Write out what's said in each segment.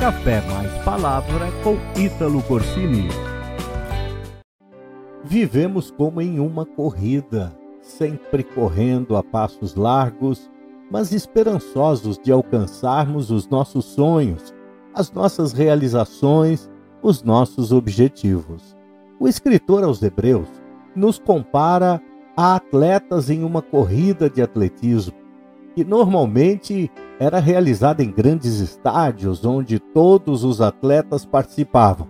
Café Mais Palavra com Ítalo Corsini. Vivemos como em uma corrida, sempre correndo a passos largos, mas esperançosos de alcançarmos os nossos sonhos, as nossas realizações, os nossos objetivos. O escritor aos Hebreus nos compara a atletas em uma corrida de atletismo, que normalmente era realizada em grandes estádios onde todos os atletas participavam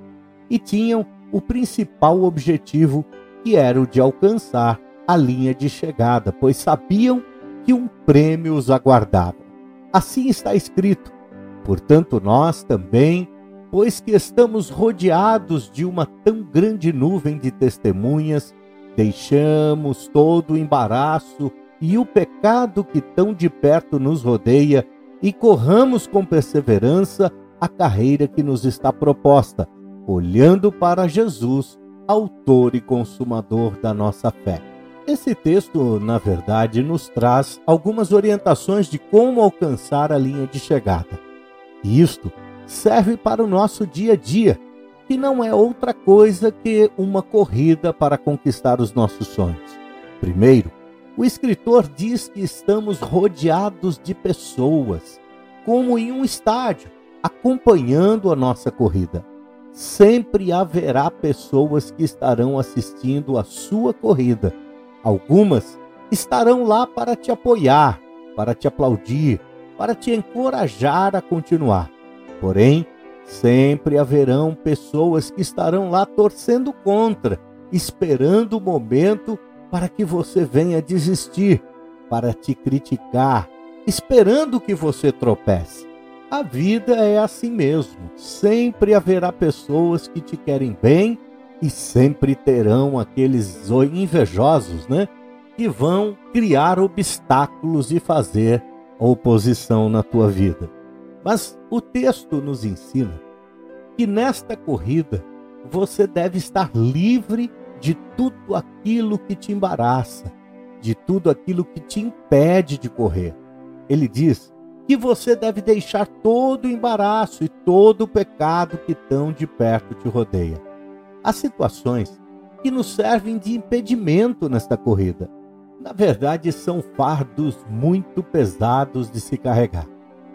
e tinham o principal objetivo, que era o de alcançar a linha de chegada, pois sabiam que um prêmio os aguardava. Assim está escrito. Portanto, nós também, pois que estamos rodeados de uma tão grande nuvem de testemunhas, deixamos todo o embaraço e o pecado que tão de perto nos rodeia e corramos com perseverança a carreira que nos está proposta, olhando para Jesus, autor e consumador da nossa fé. Esse texto, na verdade, nos traz algumas orientações de como alcançar a linha de chegada. E isto serve para o nosso dia a dia, que não é outra coisa que uma corrida para conquistar os nossos sonhos. Primeiro, o escritor diz que estamos rodeados de pessoas, como em um estádio, acompanhando a nossa corrida. Sempre haverá pessoas que estarão assistindo a sua corrida. Algumas estarão lá para te apoiar, para te aplaudir, para te encorajar a continuar. Porém, sempre haverão pessoas que estarão lá torcendo contra, esperando o momento para que você venha desistir, para te criticar, esperando que você tropece. A vida é assim mesmo. Sempre haverá pessoas que te querem bem e sempre terão aqueles invejosos, né? Que vão criar obstáculos e fazer oposição na tua vida. Mas o texto nos ensina que nesta corrida você deve estar livre de tudo aquilo que te embaraça, de tudo aquilo que te impede de correr. Ele diz que você deve deixar todo o embaraço e todo o pecado que tão de perto te rodeia. Há situações que nos servem de impedimento nesta corrida. Na verdade, são fardos muito pesados de se carregar.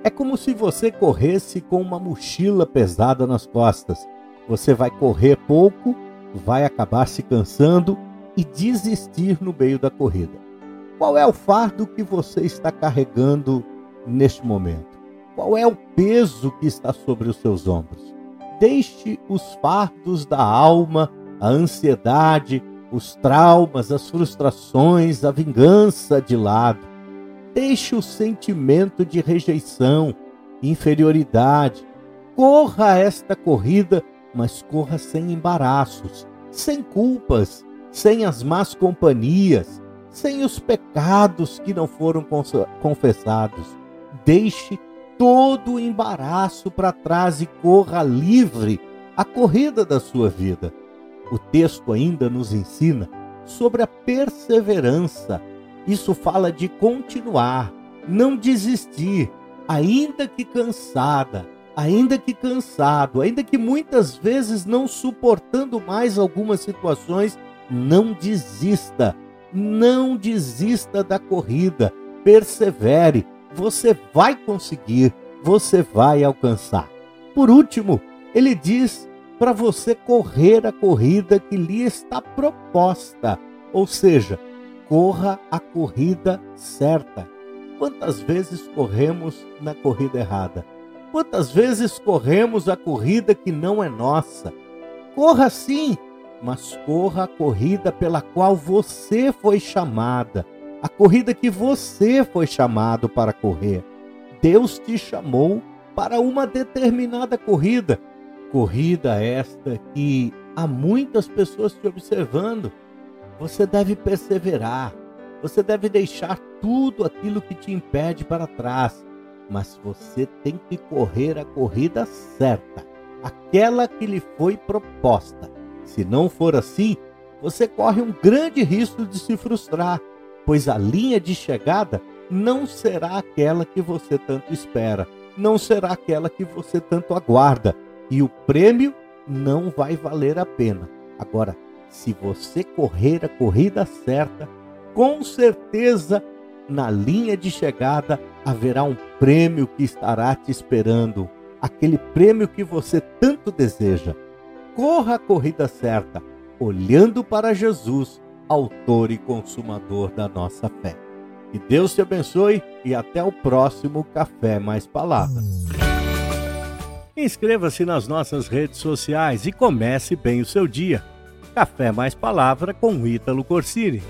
É como se você corresse com uma mochila pesada nas costas. Você vai correr pouco vai acabar se cansando e desistir no meio da corrida. Qual é o fardo que você está carregando neste momento? Qual é o peso que está sobre os seus ombros? Deixe os fardos da alma, a ansiedade, os traumas, as frustrações, a vingança de lado. Deixe o sentimento de rejeição, inferioridade. Corra esta corrida mas corra sem embaraços, sem culpas, sem as más companhias, sem os pecados que não foram confessados. Deixe todo o embaraço para trás e corra livre a corrida da sua vida. O texto ainda nos ensina sobre a perseverança. Isso fala de continuar, não desistir, ainda que cansada, ainda que cansado, ainda que muitas vezes não suportando mais algumas situações, não desista. Não desista da corrida. Persevere. Você vai conseguir. Você vai alcançar. Por último, ele diz para você correr a corrida que lhe está proposta. Ou seja, corra a corrida certa. Quantas vezes corremos na corrida errada? Quantas vezes corremos a corrida que não é nossa? Corra sim, mas corra a corrida pela qual você foi chamada, a corrida que você foi chamado para correr. Deus te chamou para uma determinada corrida, corrida esta que há muitas pessoas te observando. Você deve perseverar, você deve deixar tudo aquilo que te impede para trás mas você tem que correr a corrida certa, aquela que lhe foi proposta. Se não for assim, você corre um grande risco de se frustrar, pois a linha de chegada não será aquela que você tanto espera. não será aquela que você tanto aguarda e o prêmio não vai valer a pena. Agora, se você correr a corrida certa, com certeza na linha de chegada haverá um prêmio que estará te esperando, aquele prêmio que você tanto deseja. Corra a corrida certa, olhando para Jesus, autor e consumador da nossa fé. Que Deus te abençoe e até o próximo Café Mais Palavras. Inscreva-se nas nossas redes sociais e comece bem o seu dia. Café Mais Palavra com Ítalo Corsini.